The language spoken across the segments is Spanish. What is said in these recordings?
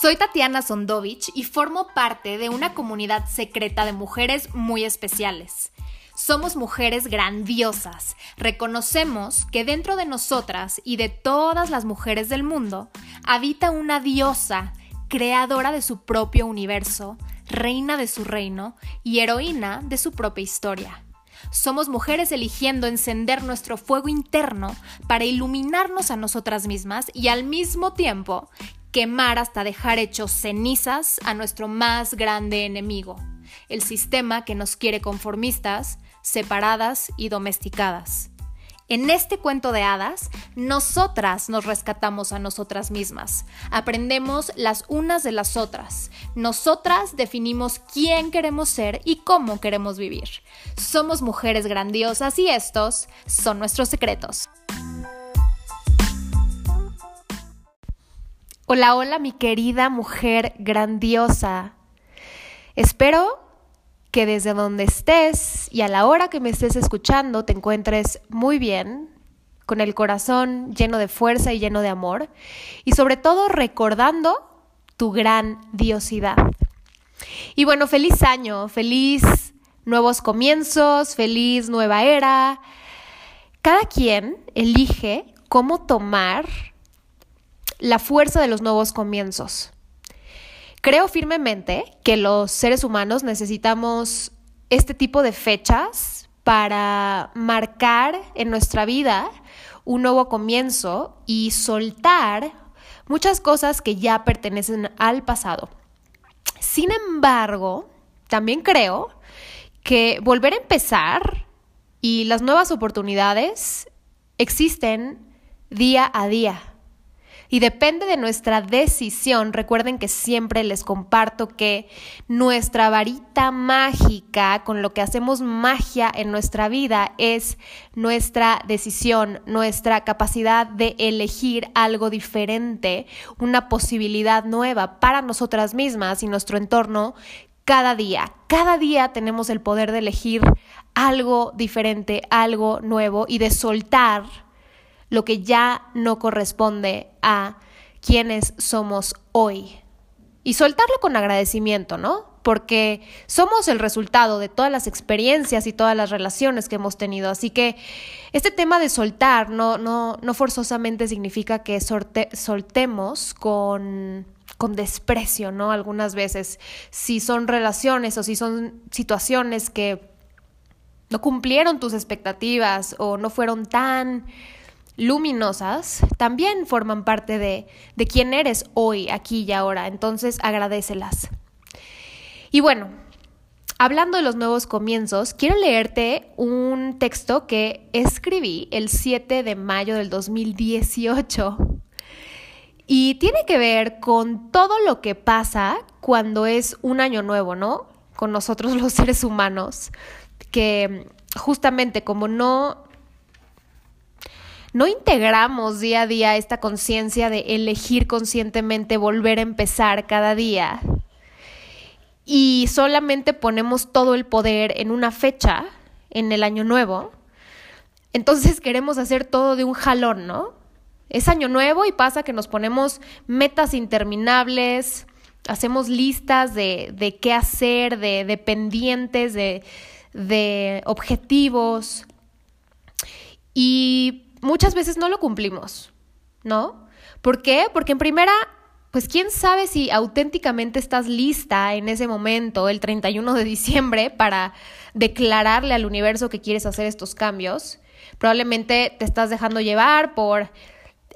Soy Tatiana Sondovich y formo parte de una comunidad secreta de mujeres muy especiales. Somos mujeres grandiosas. Reconocemos que dentro de nosotras y de todas las mujeres del mundo habita una diosa, creadora de su propio universo, reina de su reino y heroína de su propia historia. Somos mujeres eligiendo encender nuestro fuego interno para iluminarnos a nosotras mismas y al mismo tiempo quemar hasta dejar hechos cenizas a nuestro más grande enemigo, el sistema que nos quiere conformistas, separadas y domesticadas. En este cuento de hadas, nosotras nos rescatamos a nosotras mismas, aprendemos las unas de las otras, nosotras definimos quién queremos ser y cómo queremos vivir. Somos mujeres grandiosas y estos son nuestros secretos. Hola, hola mi querida mujer grandiosa. Espero que desde donde estés y a la hora que me estés escuchando te encuentres muy bien, con el corazón lleno de fuerza y lleno de amor, y sobre todo recordando tu grandiosidad. Y bueno, feliz año, feliz nuevos comienzos, feliz nueva era. Cada quien elige cómo tomar la fuerza de los nuevos comienzos. Creo firmemente que los seres humanos necesitamos este tipo de fechas para marcar en nuestra vida un nuevo comienzo y soltar muchas cosas que ya pertenecen al pasado. Sin embargo, también creo que volver a empezar y las nuevas oportunidades existen día a día. Y depende de nuestra decisión. Recuerden que siempre les comparto que nuestra varita mágica, con lo que hacemos magia en nuestra vida, es nuestra decisión, nuestra capacidad de elegir algo diferente, una posibilidad nueva para nosotras mismas y nuestro entorno cada día. Cada día tenemos el poder de elegir algo diferente, algo nuevo y de soltar lo que ya no corresponde a quienes somos hoy. Y soltarlo con agradecimiento, ¿no? Porque somos el resultado de todas las experiencias y todas las relaciones que hemos tenido. Así que este tema de soltar no, no, no forzosamente significa que soltemos con, con desprecio, ¿no? Algunas veces, si son relaciones o si son situaciones que no cumplieron tus expectativas o no fueron tan luminosas también forman parte de, de quién eres hoy, aquí y ahora. Entonces agradecelas. Y bueno, hablando de los nuevos comienzos, quiero leerte un texto que escribí el 7 de mayo del 2018. Y tiene que ver con todo lo que pasa cuando es un año nuevo, ¿no? Con nosotros los seres humanos, que justamente como no no integramos día a día esta conciencia de elegir conscientemente volver a empezar cada día y solamente ponemos todo el poder en una fecha, en el año nuevo, entonces queremos hacer todo de un jalón, ¿no? Es año nuevo y pasa que nos ponemos metas interminables, hacemos listas de, de qué hacer, de, de pendientes, de, de objetivos. Y muchas veces no lo cumplimos, ¿no? ¿Por qué? Porque en primera, pues quién sabe si auténticamente estás lista en ese momento, el 31 de diciembre, para declararle al universo que quieres hacer estos cambios. Probablemente te estás dejando llevar por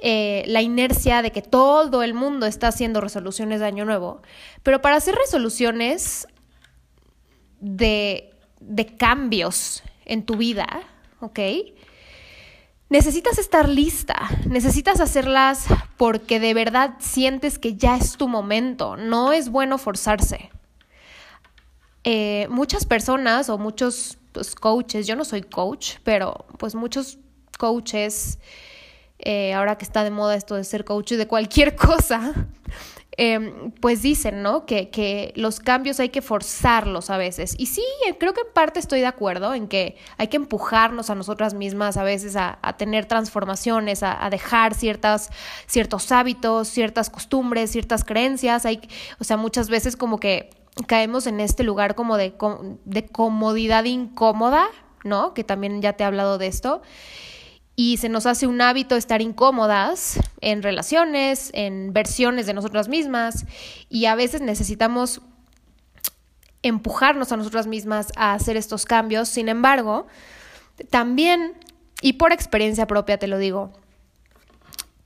eh, la inercia de que todo el mundo está haciendo resoluciones de año nuevo. Pero para hacer resoluciones de, de cambios en tu vida, ¿ok? Necesitas estar lista, necesitas hacerlas porque de verdad sientes que ya es tu momento, no es bueno forzarse. Eh, muchas personas o muchos pues, coaches, yo no soy coach, pero pues muchos coaches, eh, ahora que está de moda esto de ser coach de cualquier cosa, em, pues dicen, ¿no? Que, que, los cambios hay que forzarlos a veces. Y sí, creo que en parte estoy de acuerdo en que hay que empujarnos a nosotras mismas a veces a, tener transformaciones, a, dejar ciertas, ciertos hábitos, ciertas costumbres, ciertas creencias. Hay, o sea, muchas veces como que caemos en este lugar como de, de comodidad incómoda, ¿no? Que también ya te he hablado de esto y se nos hace un hábito estar incómodas en relaciones, en versiones de nosotras mismas y a veces necesitamos empujarnos a nosotras mismas a hacer estos cambios. Sin embargo, también, y por experiencia propia te lo digo,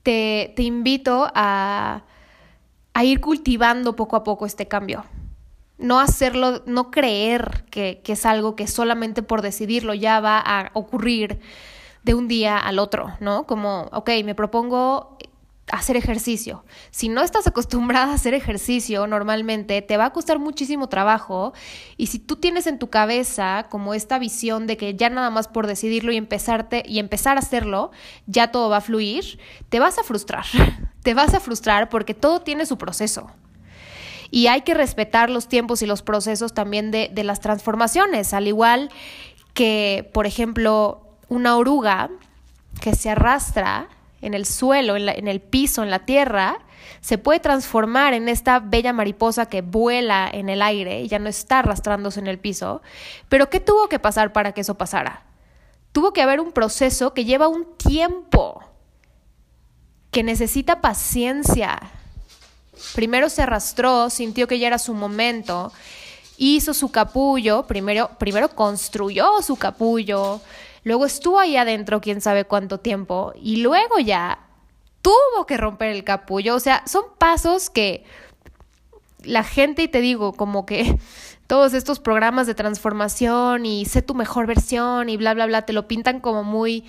te, te invito a, a ir cultivando poco a poco este cambio no hacerlo, no creer que, que, es algo que solamente por decidirlo ya va a ocurrir, de un día al otro, ¿no? Como, ok, me propongo hacer ejercicio. Si no estás acostumbrada a hacer ejercicio normalmente, te va a costar muchísimo trabajo y si tú tienes en tu cabeza como esta visión de que ya nada más por decidirlo y empezarte y empezar a hacerlo, ya todo va a fluir, te vas a frustrar. te vas a frustrar porque todo tiene su proceso. Y hay que respetar los tiempos y los procesos también de, de las transformaciones, al igual que, por ejemplo, una oruga que se arrastra en el suelo, en, el piso, en la tierra, se puede transformar en esta bella mariposa que vuela en el aire y ya no está arrastrándose en el piso. Pero ¿qué tuvo que pasar para que eso pasara? Tuvo que haber un proceso que lleva un tiempo, que necesita paciencia. Primero se arrastró, sintió que ya era su momento, hizo su capullo, primero, primero construyó su capullo, Luego estuvo ahí adentro quién sabe cuánto tiempo y luego ya tuvo que romper el capullo. O sea, son pasos que la gente, y te digo, como que todos estos programas de transformación y sé tu mejor versión y bla, bla, bla, te lo pintan como muy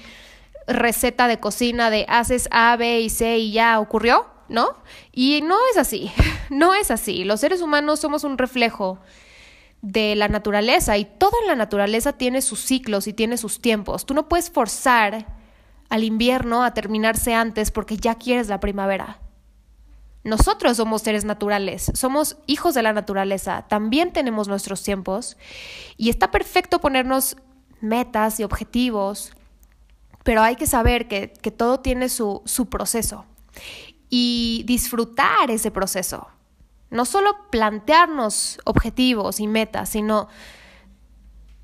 receta de cocina de haces A, B y C y ya ocurrió, ¿no? Y no es así, no es así. Los seres humanos somos un reflejo de la naturaleza y toda la naturaleza tiene sus ciclos y tiene sus tiempos. Tú no puedes forzar al invierno a terminarse antes porque ya quieres la primavera. Nosotros somos seres naturales, somos hijos de la naturaleza, también tenemos nuestros tiempos y está perfecto ponernos metas y objetivos, pero hay que saber que, que todo tiene su, su proceso y disfrutar ese proceso no solo plantearnos objetivos y metas, sino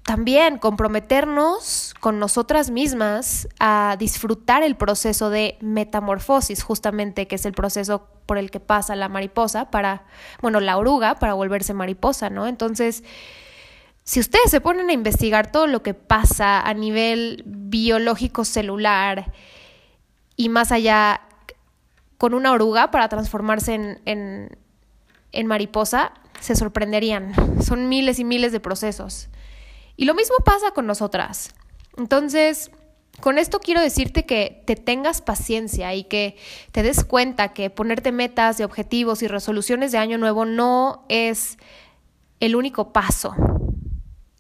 también comprometernos con nosotras mismas a disfrutar el proceso de metamorfosis, justamente, que es el proceso por el que pasa la mariposa para, bueno, la oruga para volverse mariposa, ¿no? Entonces, si ustedes se ponen a investigar todo lo que pasa a nivel biológico celular y más allá con una oruga para transformarse en en mariposa, se sorprenderían. Son miles y miles de procesos. Y lo mismo pasa con nosotras. Entonces, con esto quiero decirte que te tengas paciencia y que te des cuenta que ponerte metas de objetivos y resoluciones de año nuevo no es el único paso.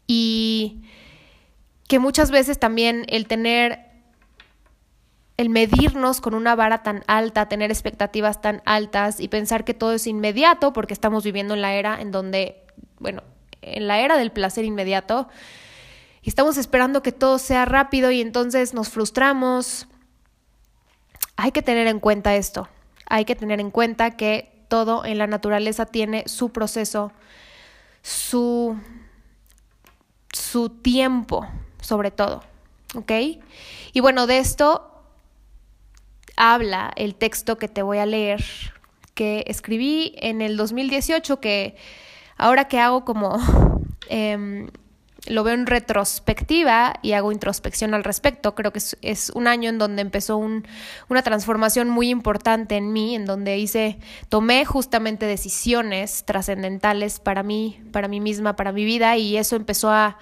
Y que muchas veces también el tener el medirnos con una vara tan alta, tener expectativas tan altas y pensar que todo es inmediato, porque estamos viviendo en la era en donde, bueno, en la era del placer inmediato, y estamos esperando que todo sea rápido y entonces nos frustramos. Hay que tener en cuenta esto, hay que tener en cuenta que todo en la naturaleza tiene su proceso, su, su tiempo, sobre todo, ¿ok? Y bueno, de esto habla el texto que te voy a leer, que escribí en el 2018, que ahora que hago como... Em, lo veo en retrospectiva y hago introspección al respecto. Creo que es, un año en donde empezó una transformación muy importante en mí, en donde hice, tomé justamente decisiones trascendentales para mí, para mí misma, para mi vida, y eso empezó a,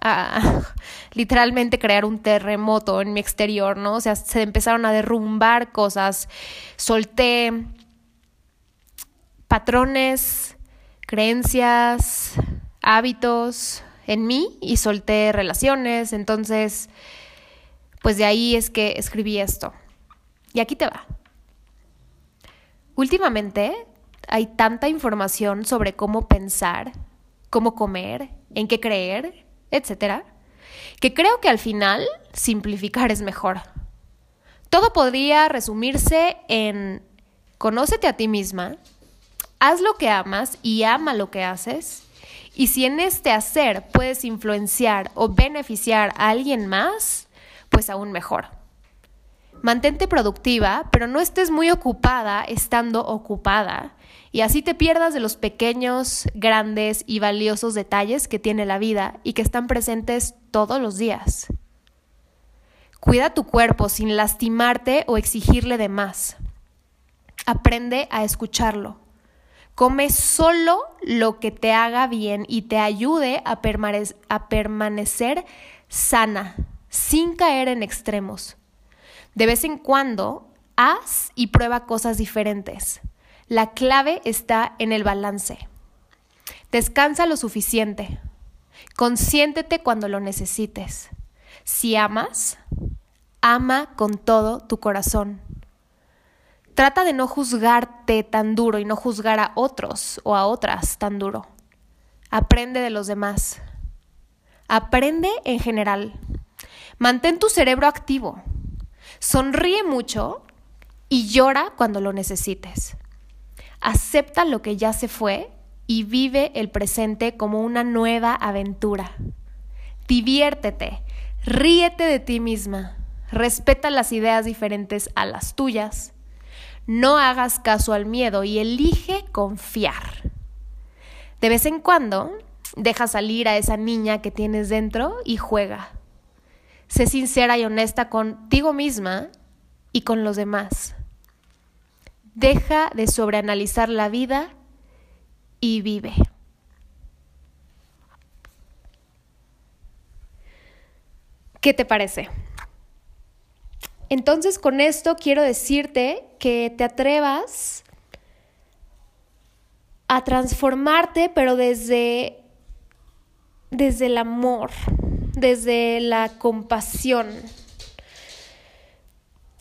a literalmente crear un terremoto en mi exterior, ¿no? O sea, se empezaron a derrumbar cosas, solté patrones, creencias, hábitos en mí y solté relaciones, entonces, pues de ahí es que escribí esto. Y aquí te va. Últimamente hay tanta información sobre cómo pensar, cómo comer, en qué creer, etcétera, que creo que al final simplificar es mejor. Todo podría resumirse en conócete a ti misma, haz lo que amas y ama lo que haces, y si en este hacer puedes influenciar o beneficiar a alguien más, pues aún mejor. Mantente productiva, pero no estés muy ocupada estando ocupada y así te pierdas de los pequeños, grandes y valiosos detalles que tiene la vida y que están presentes todos los días. Cuida tu cuerpo sin lastimarte o exigirle de más. Aprende a escucharlo. Come solo lo que te haga bien y te ayude a, a permanecer sana, sin caer en extremos. De vez en cuando, haz y prueba cosas diferentes. La clave está en el balance. Descansa lo suficiente. Consiéntete cuando lo necesites. Si amas, ama con todo tu corazón. Trata de no juzgarte tan duro y no juzgar a otros o a otras tan duro. Aprende de los demás. Aprende en general. Mantén tu cerebro activo. Sonríe mucho y llora cuando lo necesites. Acepta lo que ya se fue y vive el presente como una nueva aventura. Diviértete, ríete de ti misma, respeta las ideas diferentes a las tuyas, no hagas caso al miedo y elige confiar. De vez en cuando, deja salir a esa niña que tienes dentro y juega. Sé sincera y honesta contigo misma y con los demás. Deja de sobreanalizar la vida y vive. ¿Qué te parece? Entonces con esto quiero decirte que te atrevas a transformarte, pero desde, desde el amor, desde la compasión,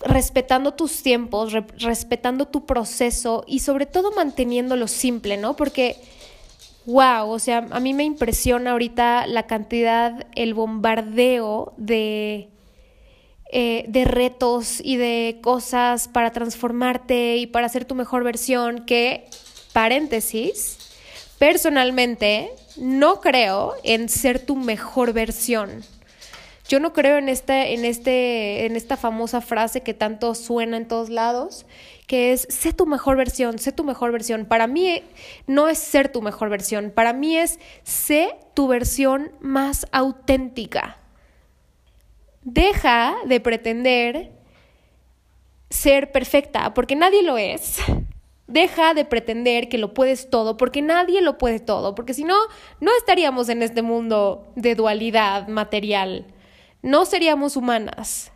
respetando tus tiempos, respetando tu proceso y sobre todo manteniéndolo simple, ¿no? Porque, wow, o sea, a mí me impresiona ahorita la cantidad, el bombardeo de, eh, de retos y de cosas para transformarte y para ser tu mejor versión que, paréntesis, personalmente no creo en ser tu mejor versión. Yo no creo en esta, en, este, en esta famosa frase que tanto suena en todos lados, que es sé tu mejor versión, sé tu mejor versión. Para mí no es ser tu mejor versión, para mí es sé tu versión más auténtica. Deja de pretender ser perfecta, porque nadie lo es. Deja de pretender que lo puedes todo, porque nadie lo puede todo, porque si no, no estaríamos en este mundo de dualidad material, no seríamos humanas.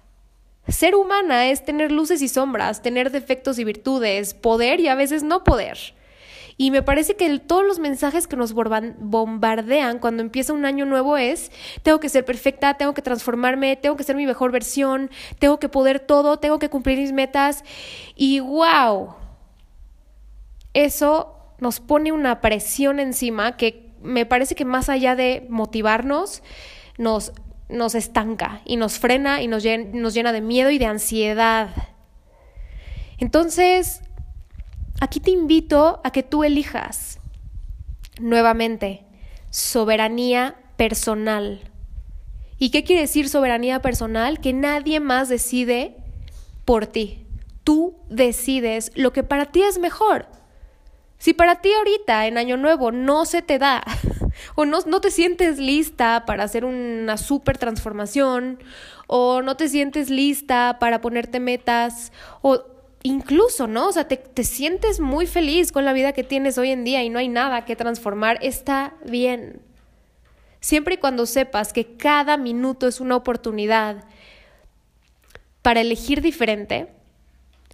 Ser humana es tener luces y sombras, tener defectos y virtudes, poder y a veces no poder. Y me parece que todos los mensajes que nos bombardean cuando empieza un año nuevo es, tengo que ser perfecta, tengo que transformarme, tengo que ser mi mejor versión, tengo que poder todo, tengo que cumplir mis metas. Y wow, eso nos pone una presión encima que me parece que más allá de motivarnos, nos, nos estanca y nos frena y nos llena, de miedo y de ansiedad. Entonces, aquí te invito a que tú elijas nuevamente soberanía personal. ¿Y qué quiere decir soberanía personal? Que nadie más decide por ti. Tú decides lo que para ti es mejor. Si para ti ahorita en Año Nuevo no se te da o no, no te sientes lista para hacer una super transformación o no te sientes lista para ponerte metas o incluso, ¿no? O sea, te, te sientes muy feliz con la vida que tienes hoy en día y no hay nada que transformar, está bien. Siempre y cuando sepas que cada minuto es una oportunidad para elegir diferente,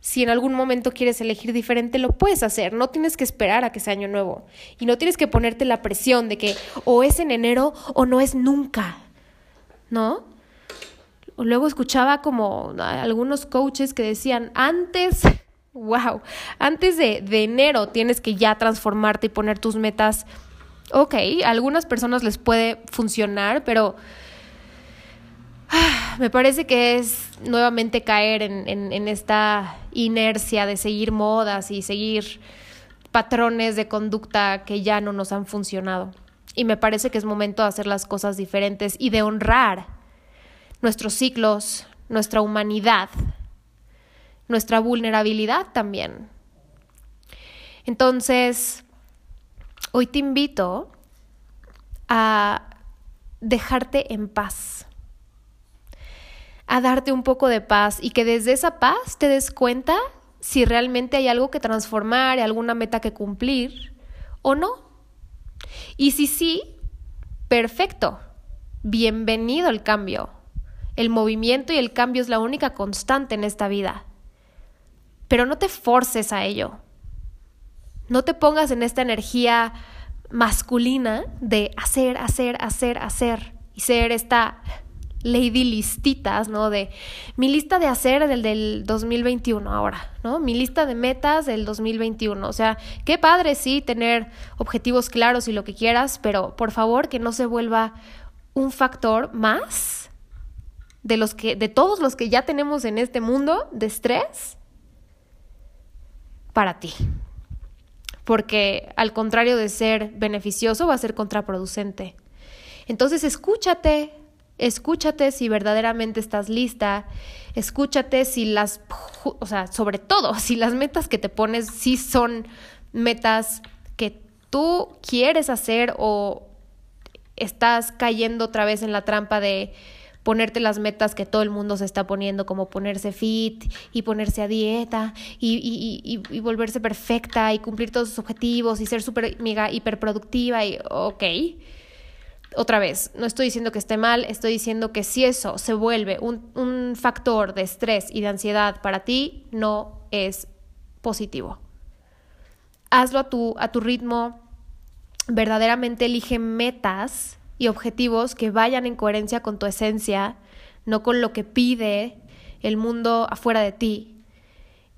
si en algún momento quieres elegir diferente, lo puedes hacer. No tienes que esperar a que sea año nuevo. Y no tienes que ponerte la presión de que o es en enero o no es nunca. ¿No? Luego escuchaba como algunos coaches que decían, antes wow, antes de, de enero tienes que ya transformarte y poner tus metas. Ok, a algunas personas les puede funcionar, pero me parece que es nuevamente caer en, en, esta inercia de seguir modas y seguir patrones de conducta que ya no nos han funcionado. Y me parece que es momento de hacer las cosas diferentes y de honrar nuestros ciclos, nuestra humanidad, nuestra vulnerabilidad también. Entonces, hoy te invito a dejarte en paz a darte un poco de paz y que desde esa paz te des cuenta si realmente hay algo que transformar, alguna meta que cumplir o no. Y si sí, perfecto, bienvenido al cambio. El movimiento y el cambio es la única constante en esta vida. Pero no te forces a ello. No te pongas en esta energía masculina de hacer, hacer, hacer, hacer y ser esta lady listitas, ¿no? De mi lista de hacer del, del 2021 ahora, ¿no? Mi lista de metas del 2021. O sea, qué padre, sí, tener objetivos claros y lo que quieras, pero por favor que no se vuelva un factor más de los que, de todos los que ya tenemos en este mundo de estrés para ti. Porque al contrario de ser beneficioso, va a ser contraproducente. Entonces escúchate, Escúchate si verdaderamente estás lista. Escúchate si las, o sea, sobre todo, si las metas que te pones sí son metas que tú quieres hacer o estás cayendo otra vez en la trampa de ponerte las metas que todo el mundo se está poniendo, como ponerse fit y ponerse a dieta y, y, y, y volverse perfecta y cumplir todos sus objetivos y ser súper mega hiperproductiva y ok otra vez, no estoy diciendo que esté mal, estoy diciendo que si eso se vuelve un, un factor de estrés y de ansiedad para ti, no es positivo. Hazlo a tu, a tu ritmo, verdaderamente elige metas y objetivos que vayan en coherencia con tu esencia, no con lo que pide el mundo afuera de ti.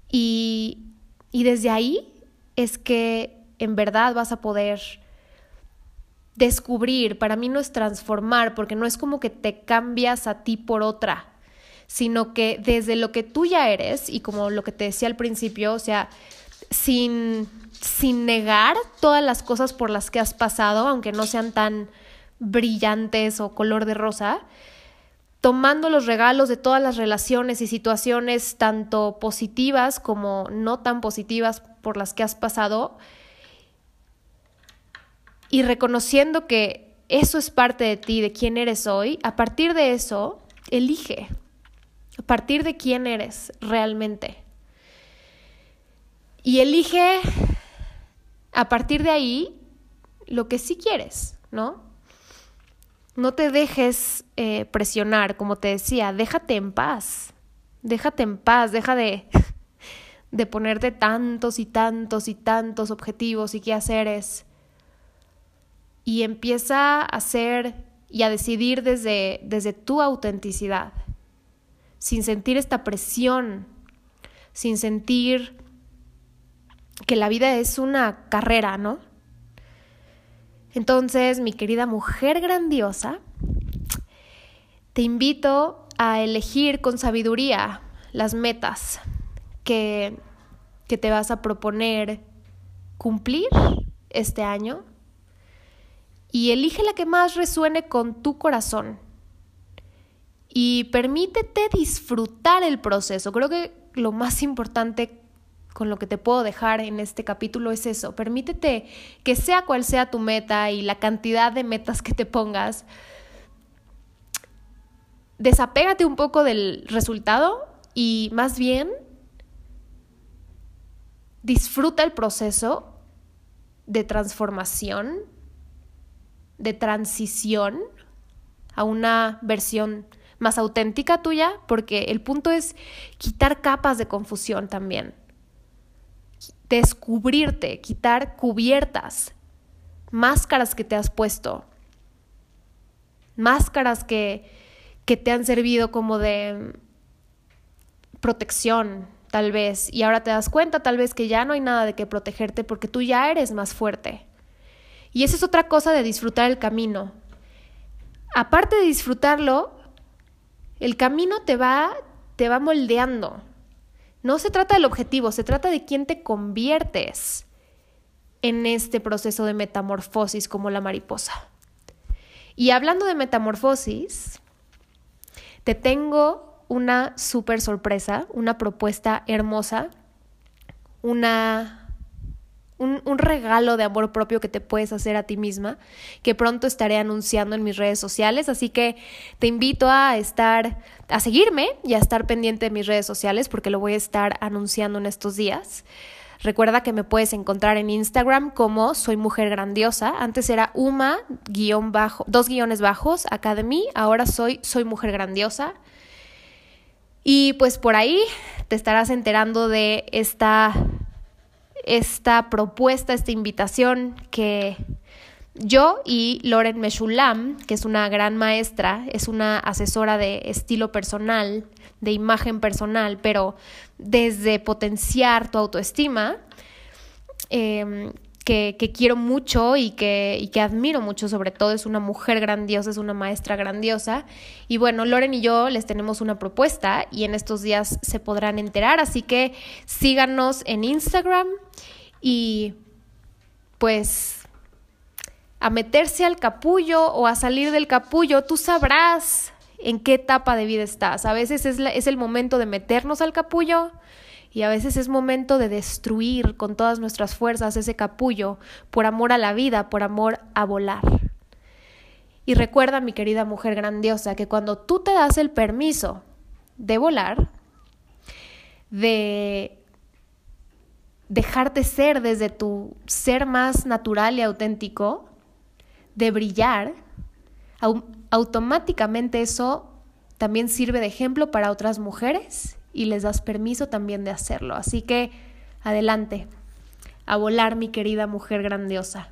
Y, y desde ahí es que en verdad vas a poder descubrir, para mí no es transformar, porque no es como que te cambias a ti por otra, sino que desde lo que tú ya eres, y como lo que te decía al principio, o sea, sin, sin negar todas las cosas por las que has pasado, aunque no sean tan brillantes o color de rosa, tomando los regalos de todas las relaciones y situaciones, tanto positivas como no tan positivas por las que has pasado, y reconociendo que eso es parte de ti, de quién eres hoy, a partir de eso, elige, a partir de quién eres realmente. Y elige a partir de ahí lo que sí quieres, ¿no? No te dejes eh, presionar, como te decía, déjate en paz, déjate en paz, deja de, de ponerte tantos y tantos y tantos objetivos y qué es y empieza a hacer y a decidir desde, desde tu autenticidad, sin sentir esta presión, sin sentir que la vida es una carrera, ¿no? Entonces, mi querida mujer grandiosa, te invito a elegir con sabiduría las metas que, que te vas a proponer cumplir este año y elige la que más resuene con tu corazón. Y permítete disfrutar el proceso. Creo que lo más importante con lo que te puedo dejar en este capítulo es eso. Permítete que sea cual sea tu meta y la cantidad de metas que te pongas, desapégate un poco del resultado y más bien disfruta el proceso de transformación de transición a una versión más auténtica tuya, porque el punto es quitar capas de confusión también, descubrirte, quitar cubiertas, máscaras que te has puesto, máscaras que, que te han servido como de protección, tal vez, y ahora te das cuenta tal vez que ya no hay nada de qué protegerte porque tú ya eres más fuerte. Y esa es otra cosa de disfrutar el camino. Aparte de disfrutarlo, el camino te va, te va moldeando. No se trata del objetivo, se trata de quién te conviertes en este proceso de metamorfosis como la mariposa. Y hablando de metamorfosis, te tengo una súper sorpresa, una propuesta hermosa, una un, un, regalo de amor propio que te puedes hacer a ti misma, que pronto estaré anunciando en mis redes sociales. Así que te invito a estar, a seguirme y a estar pendiente de mis redes sociales porque lo voy a estar anunciando en estos días. Recuerda que me puedes encontrar en Instagram como Soy Mujer Grandiosa. Antes era Uma, guion bajo, dos guiones bajos, Academy. Ahora soy Soy Mujer Grandiosa. Y pues por ahí te estarás enterando de esta esta propuesta, esta invitación que yo y Loren Meshulam, que es una gran maestra, es una asesora de estilo personal, de imagen personal, pero desde potenciar tu autoestima, eh, que, quiero mucho y que, y que admiro mucho, sobre todo es una mujer grandiosa, es una maestra grandiosa. Y bueno, Loren y yo les tenemos una propuesta y en estos días se podrán enterar, así que síganos en Instagram y pues a meterse al capullo o a salir del capullo, tú sabrás en qué etapa de vida estás. A veces es, es el momento de meternos al capullo y a veces es momento de destruir con todas nuestras fuerzas ese capullo por amor a la vida, por amor a volar. Y recuerda, mi querida mujer grandiosa, que cuando tú te das el permiso de volar, de dejarte ser desde tu ser más natural y auténtico, de brillar, automáticamente eso también sirve de ejemplo para otras mujeres y les das permiso también de hacerlo. Así que adelante, a volar mi querida mujer grandiosa.